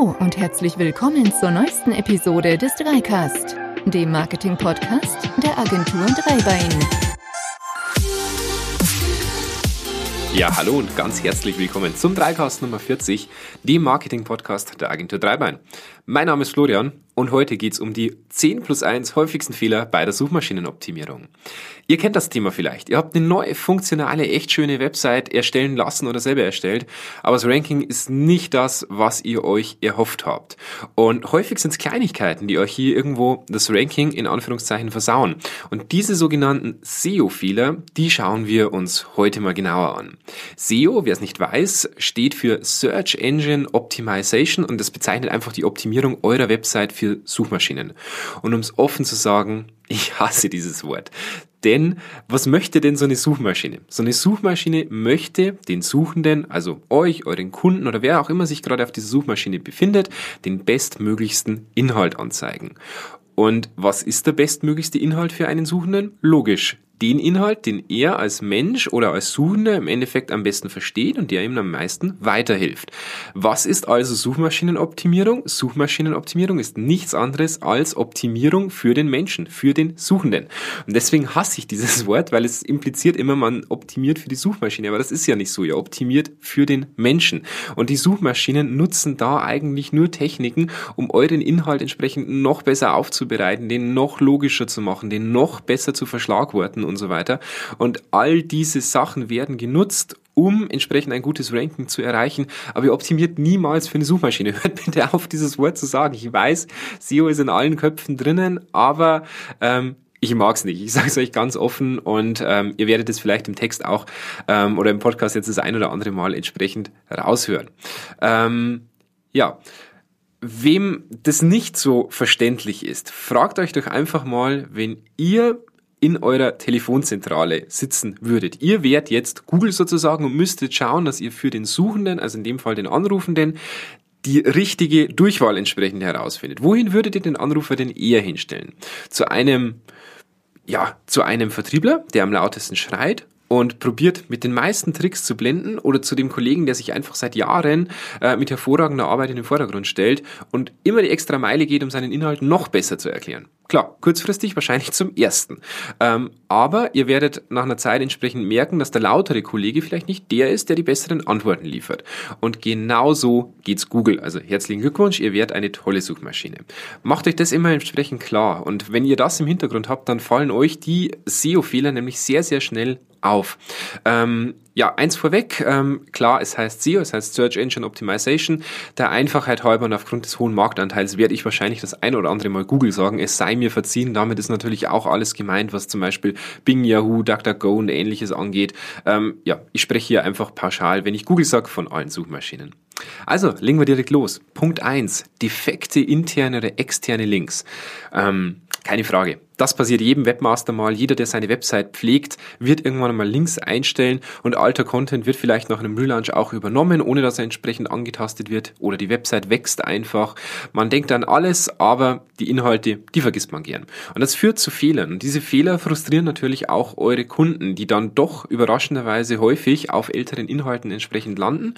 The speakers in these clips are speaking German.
Hallo und herzlich willkommen zur neuesten Episode des Dreicast, dem Marketing-Podcast der Agentur Dreibein. Ja, hallo und ganz herzlich willkommen zum Dreicast Nummer 40, dem Marketing-Podcast der Agentur Dreibein. Mein Name ist Florian und heute geht es um die 10 plus 1 häufigsten Fehler bei der Suchmaschinenoptimierung. Ihr kennt das Thema vielleicht. Ihr habt eine neue, funktionale, echt schöne Website erstellen lassen oder selber erstellt, aber das Ranking ist nicht das, was ihr euch erhofft habt. Und häufig sind es Kleinigkeiten, die euch hier irgendwo das Ranking in Anführungszeichen versauen. Und diese sogenannten SEO-Fehler, die schauen wir uns heute mal genauer an. SEO, wer es nicht weiß, steht für Search Engine Optimization und das bezeichnet einfach die Optimierung eurer Website für Suchmaschinen. Und um es offen zu sagen, ich hasse dieses Wort. Denn was möchte denn so eine Suchmaschine? So eine Suchmaschine möchte den Suchenden, also euch, euren Kunden oder wer auch immer sich gerade auf dieser Suchmaschine befindet, den bestmöglichsten Inhalt anzeigen. Und was ist der bestmöglichste Inhalt für einen Suchenden? Logisch, den Inhalt, den er als Mensch oder als Suchender im Endeffekt am besten versteht und der ihm am meisten weiterhilft. Was ist also Suchmaschinenoptimierung? Suchmaschinenoptimierung ist nichts anderes als Optimierung für den Menschen, für den Suchenden. Und deswegen hasse ich dieses Wort, weil es impliziert immer, man optimiert für die Suchmaschine, aber das ist ja nicht so. Ihr optimiert für den Menschen. Und die Suchmaschinen nutzen da eigentlich nur Techniken, um euren Inhalt entsprechend noch besser aufzubereiten, den noch logischer zu machen, den noch besser zu verschlagworten und so weiter. Und all diese Sachen werden genutzt, um entsprechend ein gutes Ranking zu erreichen. Aber ihr optimiert niemals für eine Suchmaschine. Hört bitte auf, dieses Wort zu sagen. Ich weiß, SEO ist in allen Köpfen drinnen, aber ähm, ich mag's nicht. Ich sage es euch ganz offen und ähm, ihr werdet es vielleicht im Text auch ähm, oder im Podcast jetzt das ein oder andere Mal entsprechend raushören. Ähm, ja. Wem das nicht so verständlich ist, fragt euch doch einfach mal, wenn ihr in eurer Telefonzentrale sitzen würdet. Ihr wärt jetzt Google sozusagen und müsstet schauen, dass ihr für den Suchenden, also in dem Fall den Anrufenden, die richtige Durchwahl entsprechend herausfindet. Wohin würdet ihr den Anrufer denn eher hinstellen? Zu einem, ja, zu einem Vertriebler, der am lautesten schreit und probiert mit den meisten Tricks zu blenden oder zu dem Kollegen, der sich einfach seit Jahren äh, mit hervorragender Arbeit in den Vordergrund stellt und immer die extra Meile geht, um seinen Inhalt noch besser zu erklären. Klar, kurzfristig wahrscheinlich zum ersten. Ähm, aber ihr werdet nach einer Zeit entsprechend merken, dass der lautere Kollege vielleicht nicht der ist, der die besseren Antworten liefert. Und genauso geht's Google. Also herzlichen Glückwunsch, ihr werdet eine tolle Suchmaschine. Macht euch das immer entsprechend klar. Und wenn ihr das im Hintergrund habt, dann fallen euch die SEO-Fehler nämlich sehr, sehr schnell auf. Ähm, ja, eins vorweg, ähm, klar, es heißt SEO, es heißt Search Engine Optimization. Der Einfachheit halber und aufgrund des hohen Marktanteils werde ich wahrscheinlich das ein oder andere Mal Google sagen, es sei mir verziehen. Damit ist natürlich auch alles gemeint, was zum Beispiel Bing, Yahoo, DuckDuckGo und ähnliches angeht. Ähm, ja, ich spreche hier einfach pauschal, wenn ich Google sage, von allen Suchmaschinen. Also, legen wir direkt los. Punkt eins: defekte interne oder externe Links. Ähm, keine Frage. Das passiert jedem Webmaster mal. Jeder, der seine Website pflegt, wird irgendwann mal Links einstellen und alter Content wird vielleicht nach einem Relaunch auch übernommen, ohne dass er entsprechend angetastet wird oder die Website wächst einfach. Man denkt an alles, aber die Inhalte, die vergisst man gern. Und das führt zu Fehlern. Und diese Fehler frustrieren natürlich auch eure Kunden, die dann doch überraschenderweise häufig auf älteren Inhalten entsprechend landen.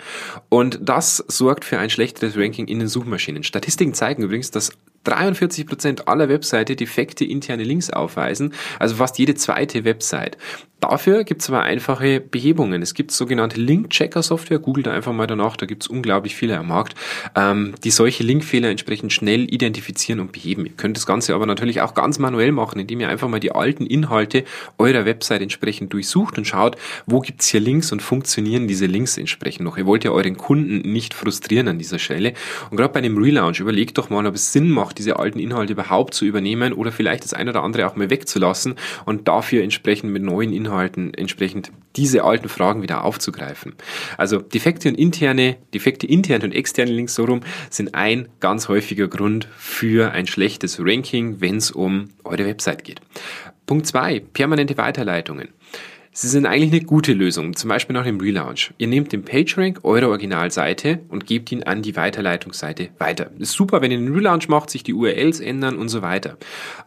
Und das sorgt für ein schlechteres Ranking in den Suchmaschinen. Statistiken zeigen übrigens, dass 43 Prozent aller Webseite defekte interne Links aufweisen, also fast jede zweite Website. Dafür gibt es aber einfache Behebungen. Es gibt sogenannte Link-Checker-Software, googelt einfach mal danach, da gibt es unglaublich viele am Markt, ähm, die solche Linkfehler entsprechend schnell identifizieren und beheben. Ihr könnt das Ganze aber natürlich auch ganz manuell machen, indem ihr einfach mal die alten Inhalte eurer Website entsprechend durchsucht und schaut, wo gibt's hier Links und funktionieren diese Links entsprechend noch. Ihr wollt ja euren Kunden nicht frustrieren an dieser Stelle. Und gerade bei einem Relaunch überlegt doch mal, ob es Sinn macht, diese alten Inhalte überhaupt zu übernehmen oder vielleicht das ein oder andere auch mal wegzulassen und dafür entsprechend mit neuen Inhalten Inhalten entsprechend diese alten Fragen wieder aufzugreifen. Also defekte und interne, defekte interne und externe Links so rum sind ein ganz häufiger Grund für ein schlechtes Ranking, wenn es um eure Website geht. Punkt zwei: permanente Weiterleitungen. Sie sind eigentlich eine gute Lösung, zum Beispiel nach dem Relaunch. Ihr nehmt den PageRank eurer Originalseite und gebt ihn an die Weiterleitungsseite weiter. ist super, wenn ihr den Relaunch macht, sich die URLs ändern und so weiter.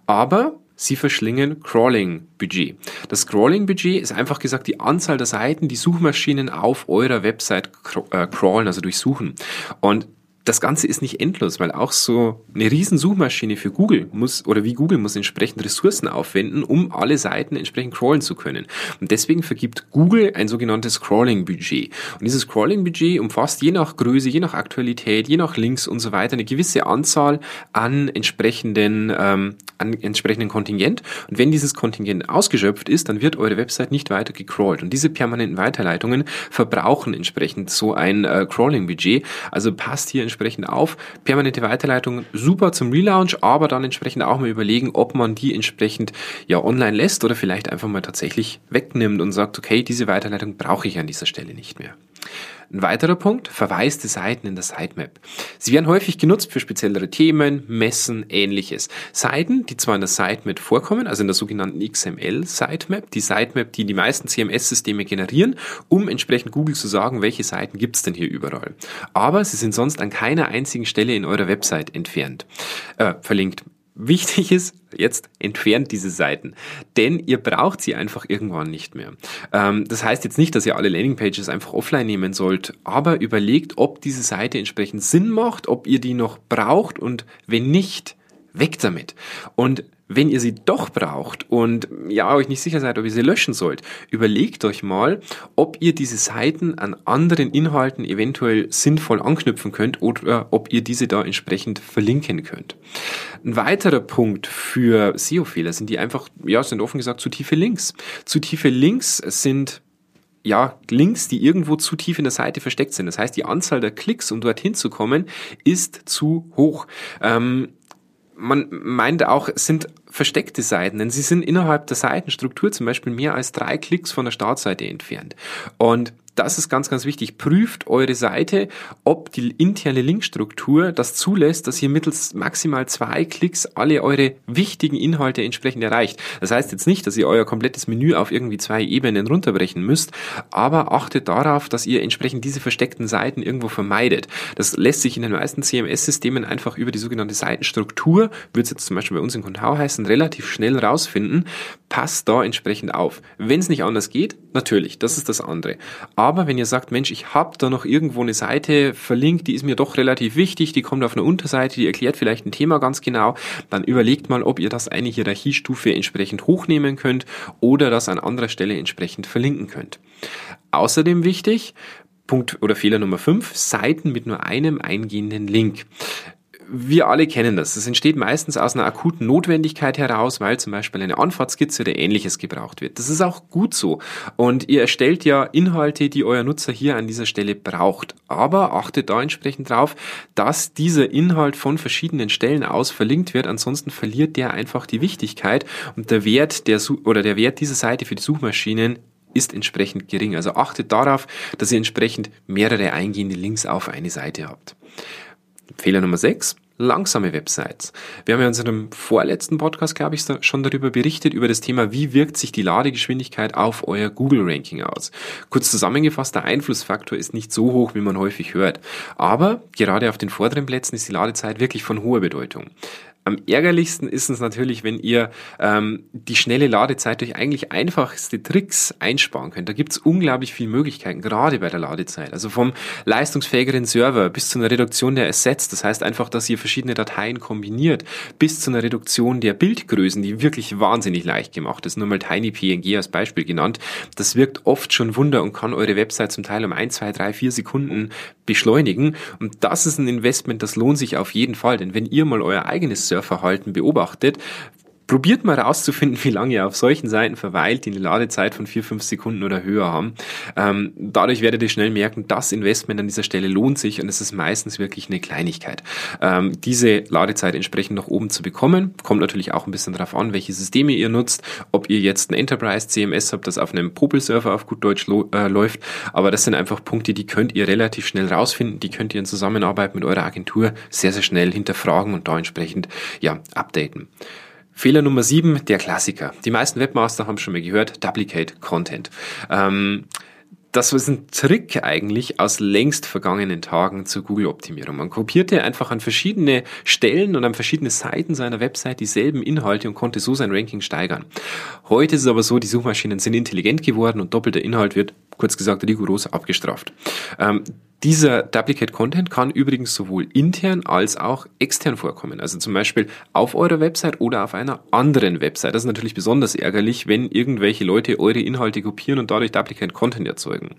Aber Sie verschlingen Crawling-Budget. Das Crawling-Budget ist einfach gesagt die Anzahl der Seiten, die Suchmaschinen auf eurer Website äh, crawlen, also durchsuchen. Und das Ganze ist nicht endlos, weil auch so eine Riesensuchmaschine für Google muss oder wie Google muss entsprechend Ressourcen aufwenden, um alle Seiten entsprechend crawlen zu können. Und deswegen vergibt Google ein sogenanntes Crawling-Budget. Und dieses Crawling-Budget umfasst je nach Größe, je nach Aktualität, je nach Links und so weiter eine gewisse Anzahl an entsprechenden, ähm, an entsprechenden Kontingent. Und wenn dieses Kontingent ausgeschöpft ist, dann wird eure Website nicht weiter gecrawlt. Und diese permanenten Weiterleitungen verbrauchen entsprechend so ein äh, Crawling-Budget. Also passt hier entsprechend auf. Permanente Weiterleitung super zum Relaunch, aber dann entsprechend auch mal überlegen, ob man die entsprechend ja online lässt oder vielleicht einfach mal tatsächlich wegnimmt und sagt, okay, diese Weiterleitung brauche ich an dieser Stelle nicht mehr. Ein weiterer Punkt, verwaiste Seiten in der Sitemap. Sie werden häufig genutzt für speziellere Themen, Messen, ähnliches. Seiten, die zwar in der Sitemap vorkommen, also in der sogenannten XML-Sitemap, die Sitemap, die die meisten CMS-Systeme generieren, um entsprechend Google zu sagen, welche Seiten gibt's denn hier überall. Aber sie sind sonst an keiner einzigen Stelle in eurer Website entfernt, äh, verlinkt. Wichtig ist, jetzt entfernt diese Seiten, denn ihr braucht sie einfach irgendwann nicht mehr. Ähm, das heißt jetzt nicht, dass ihr alle Landingpages einfach offline nehmen sollt, aber überlegt, ob diese Seite entsprechend Sinn macht, ob ihr die noch braucht und wenn nicht, weg damit. Und wenn ihr sie doch braucht und ja, euch nicht sicher seid, ob ihr sie löschen sollt, überlegt euch mal, ob ihr diese Seiten an anderen Inhalten eventuell sinnvoll anknüpfen könnt oder ob ihr diese da entsprechend verlinken könnt. Ein weiterer Punkt für SEO-Fehler sind die einfach, ja, sind offen gesagt zu tiefe Links. Zu tiefe Links sind ja, Links, die irgendwo zu tief in der Seite versteckt sind. Das heißt, die Anzahl der Klicks, um dorthin zu kommen, ist zu hoch. Ähm, man meint auch, sind versteckte Seiten, denn sie sind innerhalb der Seitenstruktur zum Beispiel mehr als drei Klicks von der Startseite entfernt. Und das ist ganz, ganz wichtig. Prüft eure Seite, ob die interne Linkstruktur das zulässt, dass ihr mittels maximal zwei Klicks alle eure wichtigen Inhalte entsprechend erreicht. Das heißt jetzt nicht, dass ihr euer komplettes Menü auf irgendwie zwei Ebenen runterbrechen müsst, aber achtet darauf, dass ihr entsprechend diese versteckten Seiten irgendwo vermeidet. Das lässt sich in den meisten CMS-Systemen einfach über die sogenannte Seitenstruktur, wird es jetzt zum Beispiel bei uns in Contao heißen, relativ schnell rausfinden. Passt da entsprechend auf. Wenn es nicht anders geht, natürlich, das ist das andere. Aber wenn ihr sagt, Mensch, ich habe da noch irgendwo eine Seite verlinkt, die ist mir doch relativ wichtig, die kommt auf einer Unterseite, die erklärt vielleicht ein Thema ganz genau, dann überlegt mal, ob ihr das eine Hierarchiestufe entsprechend hochnehmen könnt oder das an anderer Stelle entsprechend verlinken könnt. Außerdem wichtig, Punkt oder Fehler Nummer 5, Seiten mit nur einem eingehenden Link wir alle kennen das. Das entsteht meistens aus einer akuten Notwendigkeit heraus, weil zum Beispiel eine Anfahrtskizze oder ähnliches gebraucht wird. Das ist auch gut so. Und ihr erstellt ja Inhalte, die euer Nutzer hier an dieser Stelle braucht. Aber achtet da entsprechend drauf, dass dieser Inhalt von verschiedenen Stellen aus verlinkt wird. Ansonsten verliert der einfach die Wichtigkeit und der Wert der, oder der Wert dieser Seite für die Suchmaschinen ist entsprechend gering. Also achtet darauf, dass ihr entsprechend mehrere eingehende Links auf eine Seite habt. Fehler Nummer 6 langsame Websites. Wir haben ja in unserem vorletzten Podcast, glaube ich, schon darüber berichtet, über das Thema, wie wirkt sich die Ladegeschwindigkeit auf euer Google-Ranking aus. Kurz zusammengefasst, der Einflussfaktor ist nicht so hoch, wie man häufig hört. Aber gerade auf den vorderen Plätzen ist die Ladezeit wirklich von hoher Bedeutung. Am ärgerlichsten ist es natürlich, wenn ihr ähm, die schnelle Ladezeit durch eigentlich einfachste Tricks einsparen könnt. Da gibt's unglaublich viele Möglichkeiten, gerade bei der Ladezeit. Also vom leistungsfähigeren Server bis zu einer Reduktion der Assets, das heißt einfach, dass ihr verschiedene Dateien kombiniert, bis zu einer Reduktion der Bildgrößen, die wirklich wahnsinnig leicht gemacht ist. Nur mal TinyPNG als Beispiel genannt. Das wirkt oft schon Wunder und kann eure Website zum Teil um ein, zwei, drei, vier Sekunden beschleunigen. Und das ist ein Investment, das lohnt sich auf jeden Fall. Denn wenn ihr mal euer eigenes Surferverhalten beobachtet, Probiert mal rauszufinden, wie lange ihr auf solchen Seiten verweilt, die eine Ladezeit von vier, fünf Sekunden oder höher haben. Ähm, dadurch werdet ihr schnell merken, das Investment an dieser Stelle lohnt sich und es ist meistens wirklich eine Kleinigkeit. Ähm, diese Ladezeit entsprechend nach oben zu bekommen, kommt natürlich auch ein bisschen darauf an, welche Systeme ihr nutzt, ob ihr jetzt ein Enterprise CMS habt, das auf einem Popel-Server auf gut Deutsch äh, läuft, aber das sind einfach Punkte, die könnt ihr relativ schnell rausfinden, die könnt ihr in Zusammenarbeit mit eurer Agentur sehr, sehr schnell hinterfragen und da entsprechend ja, updaten. Fehler Nummer sieben, der Klassiker. Die meisten Webmaster haben schon mal gehört, Duplicate Content. Ähm, das ist ein Trick eigentlich aus längst vergangenen Tagen zur Google-Optimierung. Man kopierte einfach an verschiedene Stellen und an verschiedene Seiten seiner Website dieselben Inhalte und konnte so sein Ranking steigern. Heute ist es aber so, die Suchmaschinen sind intelligent geworden und doppelter Inhalt wird, kurz gesagt, rigoros abgestraft. Ähm, Dieser Duplicate Content kann übrigens sowohl intern als auch extern vorkommen. Also zum Beispiel auf eurer Website oder auf einer anderen Website. Das ist natürlich besonders ärgerlich, wenn irgendwelche Leute eure Inhalte kopieren und dadurch Duplicate Content erzeugen.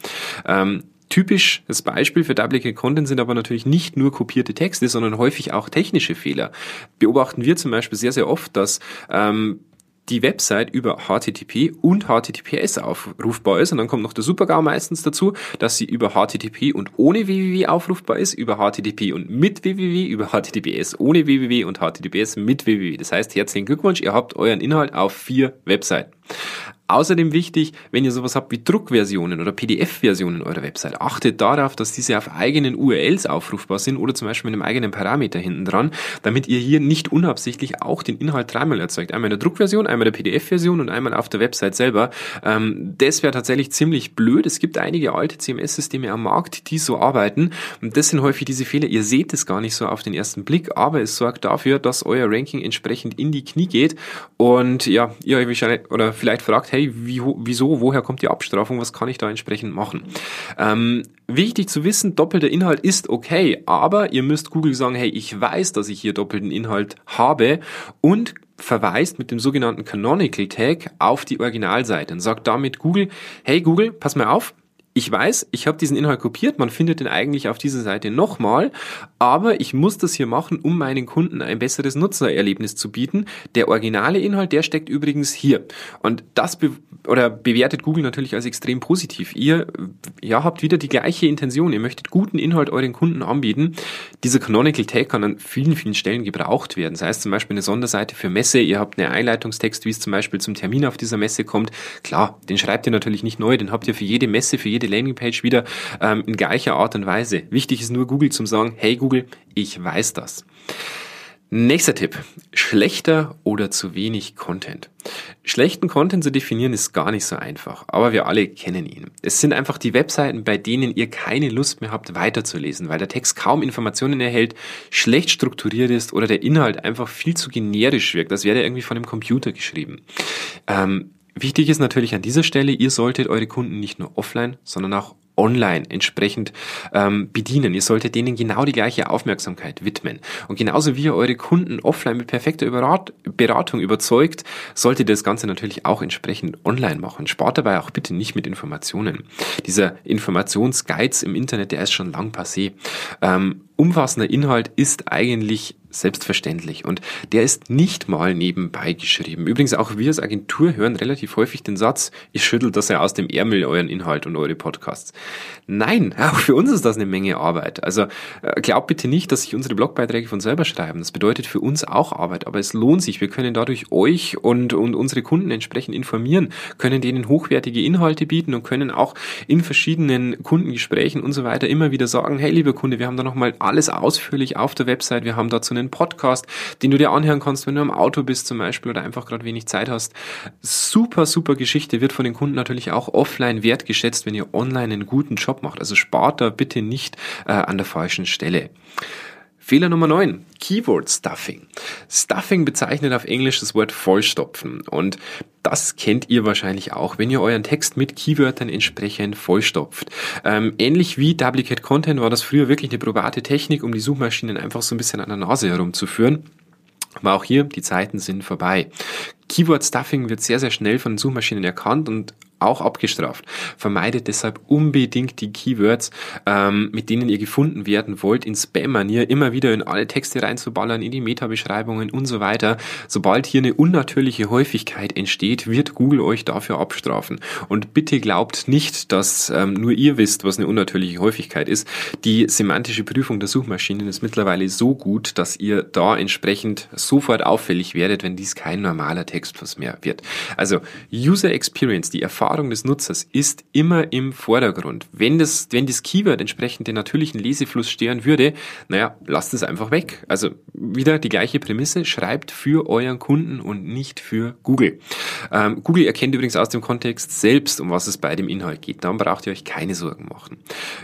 Ähm, Typisches Beispiel für Duplicate Content sind aber natürlich nicht nur kopierte Texte, sondern häufig auch technische Fehler. Beobachten wir zum Beispiel sehr, sehr oft, dass ähm, die Website über HTTP und HTTPS aufrufbar ist. Und dann kommt noch der Supergau meistens dazu, dass sie über HTTP und ohne www aufrufbar ist, über HTTP und mit www, über HTTPS ohne www und HTTPS mit www. Das heißt, herzlichen Glückwunsch, ihr habt euren Inhalt auf vier Webseiten. Außerdem wichtig, wenn ihr sowas habt wie Druckversionen oder PDF-Versionen eurer Website, achtet darauf, dass diese auf eigenen URLs aufrufbar sind oder zum Beispiel mit einem eigenen Parameter hinten dran, damit ihr hier nicht unabsichtlich auch den Inhalt dreimal erzeugt. Einmal in der Druckversion, einmal in der PDF-Version und einmal auf der Website selber. Ähm, das wäre tatsächlich ziemlich blöd. Es gibt einige alte CMS-Systeme am Markt, die so arbeiten und das sind häufig diese Fehler. Ihr seht es gar nicht so auf den ersten Blick, aber es sorgt dafür, dass euer Ranking entsprechend in die Knie geht und ja, ihr euch wahrscheinlich oder vielleicht fragt, hey, wie, wieso, woher kommt die Abstrafung, was kann ich da entsprechend machen? Ähm, wichtig zu wissen, doppelter Inhalt ist okay, aber ihr müsst Google sagen, hey, ich weiß, dass ich hier doppelten Inhalt habe und verweist mit dem sogenannten Canonical Tag auf die Originalseite und sagt damit Google, hey Google, pass mal auf, ich weiß, ich habe diesen Inhalt kopiert, man findet den eigentlich auf dieser Seite nochmal, aber ich muss das hier machen, um meinen Kunden ein besseres Nutzererlebnis zu bieten. Der originale Inhalt, der steckt übrigens hier. Und das be oder bewertet Google natürlich als extrem positiv. Ihr ja, habt wieder die gleiche Intention. Ihr möchtet guten Inhalt euren Kunden anbieten. Dieser Canonical Tag kann an vielen, vielen Stellen gebraucht werden. Das heißt zum Beispiel eine Sonderseite für Messe. Ihr habt einen Einleitungstext, wie es zum Beispiel zum Termin auf dieser Messe kommt. Klar, den schreibt ihr natürlich nicht neu. Den habt ihr für jede Messe, für jede jede Landingpage wieder ähm, in gleicher Art und Weise. Wichtig ist nur Google zum sagen, hey Google, ich weiß das. Nächster Tipp. Schlechter oder zu wenig Content. Schlechten Content zu definieren ist gar nicht so einfach, aber wir alle kennen ihn. Es sind einfach die Webseiten, bei denen ihr keine Lust mehr habt weiterzulesen, weil der Text kaum Informationen erhält, schlecht strukturiert ist oder der Inhalt einfach viel zu generisch wirkt, als wäre irgendwie von einem Computer geschrieben. Ähm, Wichtig ist natürlich an dieser Stelle, ihr solltet eure Kunden nicht nur offline, sondern auch online entsprechend ähm, bedienen. Ihr solltet denen genau die gleiche Aufmerksamkeit widmen. Und genauso wie ihr eure Kunden offline mit perfekter Beratung überzeugt, solltet ihr das Ganze natürlich auch entsprechend online machen. Spart dabei auch bitte nicht mit Informationen. Dieser Informationsgeiz im Internet, der ist schon lang passé. Ähm, umfassender Inhalt ist eigentlich selbstverständlich und der ist nicht mal nebenbei geschrieben. Übrigens auch wir als Agentur hören relativ häufig den Satz, ich schüttel das ja aus dem Ärmel euren Inhalt und eure Podcasts. Nein, auch für uns ist das eine Menge Arbeit. Also äh, glaubt bitte nicht, dass sich unsere Blogbeiträge von selber schreiben. Das bedeutet für uns auch Arbeit, aber es lohnt sich. Wir können dadurch euch und, und unsere Kunden entsprechend informieren, können denen hochwertige Inhalte bieten und können auch in verschiedenen Kundengesprächen und so weiter immer wieder sagen, hey lieber Kunde, wir haben da nochmal alles ausführlich auf der Website, wir haben dazu einen Podcast, den du dir anhören kannst, wenn du im Auto bist zum Beispiel oder einfach gerade wenig Zeit hast. Super, super Geschichte, wird von den Kunden natürlich auch offline wertgeschätzt, wenn ihr online einen guten Job macht. Also spart da bitte nicht äh, an der falschen Stelle. Fehler Nummer 9. Keyword Stuffing. Stuffing bezeichnet auf Englisch das Wort vollstopfen und das kennt ihr wahrscheinlich auch, wenn ihr euren Text mit Keywörtern entsprechend vollstopft. Ähm, ähnlich wie Duplicate Content war das früher wirklich eine probate Technik, um die Suchmaschinen einfach so ein bisschen an der Nase herumzuführen. Aber auch hier, die Zeiten sind vorbei. Keyword Stuffing wird sehr, sehr schnell von Suchmaschinen erkannt und auch abgestraft. Vermeidet deshalb unbedingt die Keywords, ähm, mit denen ihr gefunden werden wollt, in Spam-Manier immer wieder in alle Texte reinzuballern, in die Meta-Beschreibungen und so weiter. Sobald hier eine unnatürliche Häufigkeit entsteht, wird Google euch dafür abstrafen. Und bitte glaubt nicht, dass ähm, nur ihr wisst, was eine unnatürliche Häufigkeit ist. Die semantische Prüfung der Suchmaschinen ist mittlerweile so gut, dass ihr da entsprechend sofort auffällig werdet, wenn dies kein normaler Text mehr wird. Also User Experience, die Erfahrung Erfahrung des Nutzers ist immer im Vordergrund. Wenn das, wenn das Keyword entsprechend den natürlichen Lesefluss stören würde, naja, lasst es einfach weg. Also wieder die gleiche Prämisse, schreibt für euren Kunden und nicht für Google. Ähm, Google erkennt übrigens aus dem Kontext selbst, um was es bei dem Inhalt geht. Darum braucht ihr euch keine Sorgen machen.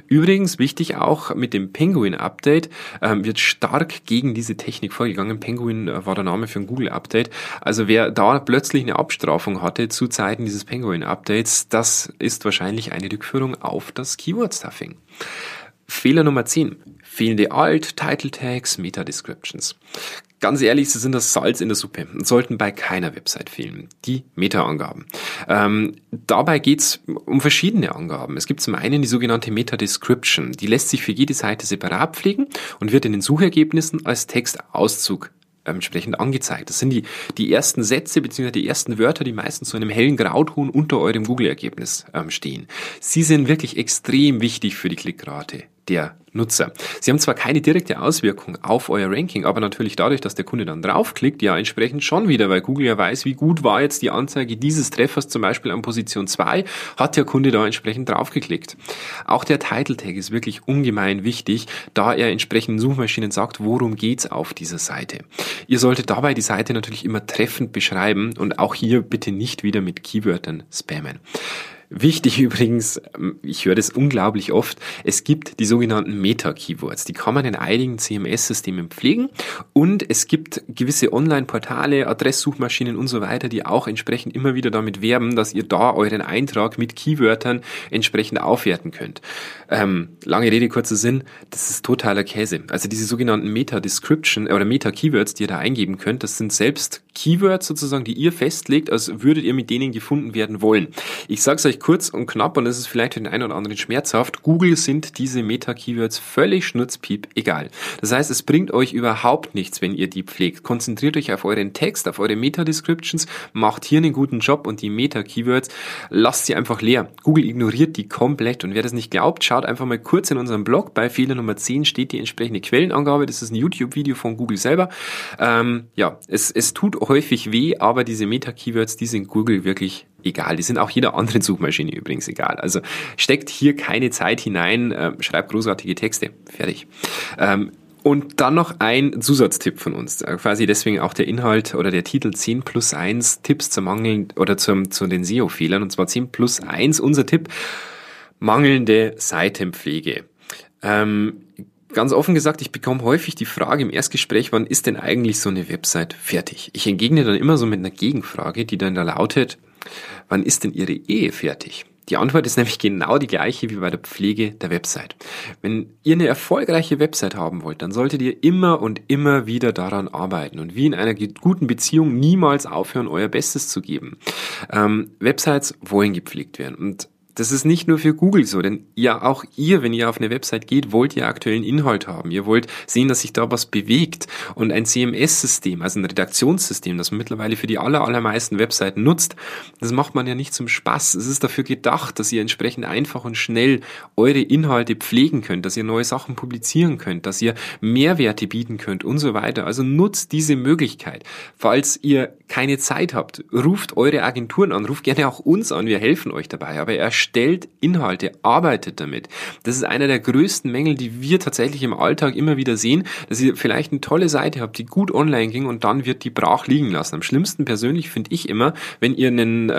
Übrigens wichtig auch mit dem Penguin Update ähm, wird stark gegen diese Technik vorgegangen. Penguin äh, war der Name für ein Google Update. Also wer da plötzlich eine Abstrafung hatte zu Zeiten dieses Penguin Updates, das ist wahrscheinlich eine Rückführung auf das Keyword Stuffing. Fehler Nummer 10. Fehlende Alt, Title Tags, Meta Descriptions. Ganz ehrlich, sie sind das Salz in der Suppe und sollten bei keiner Website fehlen. Die Meta-Angaben. Ähm, dabei geht's um verschiedene Angaben. Es gibt zum einen die sogenannte Meta-Description. Die lässt sich für jede Seite separat pflegen und wird in den Suchergebnissen als Textauszug entsprechend angezeigt. Das sind die, die ersten Sätze bzw. die ersten Wörter, die meistens in einem hellen Grauton unter eurem Google-Ergebnis ähm, stehen. Sie sind wirklich extrem wichtig für die Klickrate der Nutzer. Sie haben zwar keine direkte Auswirkung auf euer Ranking, aber natürlich dadurch, dass der Kunde dann draufklickt, ja entsprechend schon wieder, weil Google ja weiß, wie gut war jetzt die Anzeige dieses Treffers zum Beispiel an Position 2, hat der Kunde da entsprechend draufgeklickt. Auch der Title Tag ist wirklich ungemein wichtig, da er entsprechend Suchmaschinen sagt, worum geht's auf dieser Seite. Ihr solltet dabei die Seite natürlich immer treffend beschreiben und auch hier bitte nicht wieder mit Keywörtern spammen. Wichtig übrigens, ähm, ich höre das unglaublich oft, es gibt die sogenannten Meta-Keywords. Die kann man in einigen CMS-Systemen pflegen und es gibt gewisse Online-Portale, Adresssuchmaschinen und so weiter, die auch entsprechend immer wieder damit werben, dass ihr da euren Eintrag mit Keywörtern entsprechend aufwerten könnt. Ähm, lange Rede, kurzer Sinn, das ist totaler Käse. Also diese sogenannten Meta-Description oder Meta-Keywords, die ihr da eingeben könnt, das sind selbst Keywords sozusagen, die ihr festlegt, als würdet ihr mit denen gefunden werden wollen. Ich sage es euch kurz und knapp und es ist vielleicht für den einen oder anderen schmerzhaft. Google sind diese Meta-Keywords völlig schnutzpiep egal. Das heißt, es bringt euch überhaupt nichts, wenn ihr die pflegt. Konzentriert euch auf euren Text, auf eure Meta-Descriptions, macht hier einen guten Job und die Meta-Keywords lasst sie einfach leer. Google ignoriert die komplett und wer das nicht glaubt, schaut einfach mal kurz in unserem Blog. Bei Fehler Nummer 10 steht die entsprechende Quellenangabe. Das ist ein YouTube-Video von Google selber. Ähm, ja, es, es tut häufig weh, aber diese Meta-Keywords, die sind Google wirklich egal. Die sind auch jeder anderen Suchmaschine übrigens egal. Also steckt hier keine Zeit hinein, äh, schreibt großartige Texte. Fertig. Ähm, und dann noch ein Zusatztipp von uns, äh, quasi deswegen auch der Inhalt oder der Titel 10 plus 1 Tipps zum Mangeln oder zum, zu den SEO-Fehlern. Und zwar 10 plus 1, unser Tipp, mangelnde Seitenpflege. Ähm, Ganz offen gesagt, ich bekomme häufig die Frage im Erstgespräch, wann ist denn eigentlich so eine Website fertig? Ich entgegne dann immer so mit einer Gegenfrage, die dann da lautet, wann ist denn Ihre Ehe fertig? Die Antwort ist nämlich genau die gleiche wie bei der Pflege der Website. Wenn ihr eine erfolgreiche Website haben wollt, dann solltet ihr immer und immer wieder daran arbeiten und wie in einer guten Beziehung niemals aufhören, euer Bestes zu geben. Ähm, Websites wollen gepflegt werden und das ist nicht nur für Google so, denn ja auch ihr, wenn ihr auf eine Website geht, wollt ihr aktuellen Inhalt haben. Ihr wollt sehen, dass sich da was bewegt. Und ein CMS-System, also ein Redaktionssystem, das man mittlerweile für die aller, allermeisten Webseiten nutzt, das macht man ja nicht zum Spaß. Es ist dafür gedacht, dass ihr entsprechend einfach und schnell eure Inhalte pflegen könnt, dass ihr neue Sachen publizieren könnt, dass ihr Mehrwerte bieten könnt und so weiter. Also nutzt diese Möglichkeit. Falls ihr keine Zeit habt, ruft eure Agenturen an, ruft gerne auch uns an, wir helfen euch dabei. Aber erstellt Inhalte, arbeitet damit. Das ist einer der größten Mängel, die wir tatsächlich im Alltag immer wieder sehen, dass ihr vielleicht eine tolle Seite habt, die gut online ging und dann wird die brach liegen lassen. Am schlimmsten persönlich finde ich immer, wenn ihr einen, äh,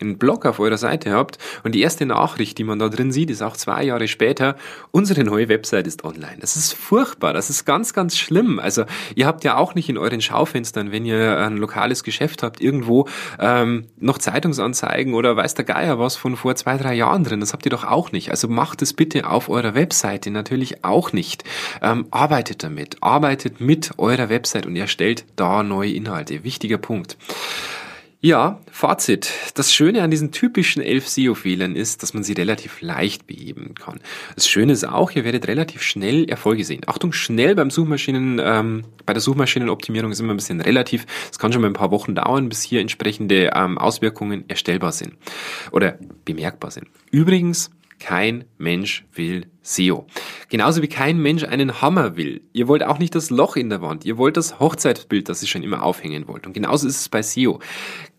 einen Blog auf eurer Seite habt und die erste Nachricht, die man da drin sieht, ist auch zwei Jahre später, unsere neue Website ist online. Das ist furchtbar, das ist ganz, ganz schlimm. Also ihr habt ja auch nicht in euren Schaufenstern, wenn ihr ein lokales Geschäft habt, irgendwo ähm, noch Zeitungsanzeigen oder weiß der Geier was von vor zwei, drei Jahren drin. Das habt ihr doch auch nicht. Also macht es bitte auf eurer Webseite natürlich auch nicht. Ähm, arbeitet damit, arbeitet mit eurer Website und erstellt da neue Inhalte. Wichtiger Punkt. Ja, Fazit. Das Schöne an diesen typischen elf SEO-Fehlern ist, dass man sie relativ leicht beheben kann. Das Schöne ist auch, ihr werdet relativ schnell Erfolge sehen. Achtung, schnell beim Suchmaschinen, ähm, bei der Suchmaschinenoptimierung ist immer ein bisschen relativ. Es kann schon mal ein paar Wochen dauern, bis hier entsprechende ähm, Auswirkungen erstellbar sind oder bemerkbar sind. Übrigens, kein Mensch will SEO. Genauso wie kein Mensch einen Hammer will. Ihr wollt auch nicht das Loch in der Wand. Ihr wollt das Hochzeitsbild, das ihr schon immer aufhängen wollt. Und genauso ist es bei SEO.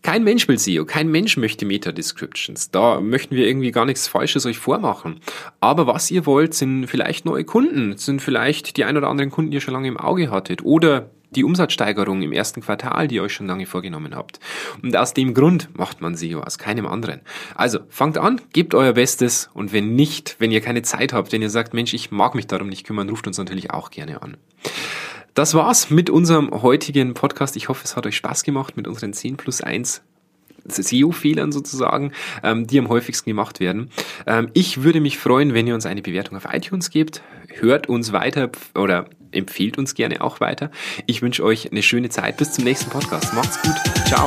Kein Mensch will SEO. Kein Mensch möchte Meta-Descriptions. Da möchten wir irgendwie gar nichts Falsches euch vormachen. Aber was ihr wollt, sind vielleicht neue Kunden. Sind vielleicht die ein oder anderen Kunden, die ihr schon lange im Auge hattet. Oder die Umsatzsteigerung im ersten Quartal, die ihr euch schon lange vorgenommen habt. Und aus dem Grund macht man SEO, aus keinem anderen. Also fangt an, gebt euer Bestes und wenn nicht, wenn ihr keine Zeit habt, wenn ihr sagt, Mensch, ich mag mich darum nicht kümmern, ruft uns natürlich auch gerne an. Das war's mit unserem heutigen Podcast. Ich hoffe, es hat euch Spaß gemacht mit unseren 10 plus 1 SEO-Fehlern sozusagen, ähm, die am häufigsten gemacht werden. Ähm, ich würde mich freuen, wenn ihr uns eine Bewertung auf iTunes gebt. Hört uns weiter oder empfehlt uns gerne auch weiter. Ich wünsche euch eine schöne Zeit. Bis zum nächsten Podcast. Macht's gut. Ciao.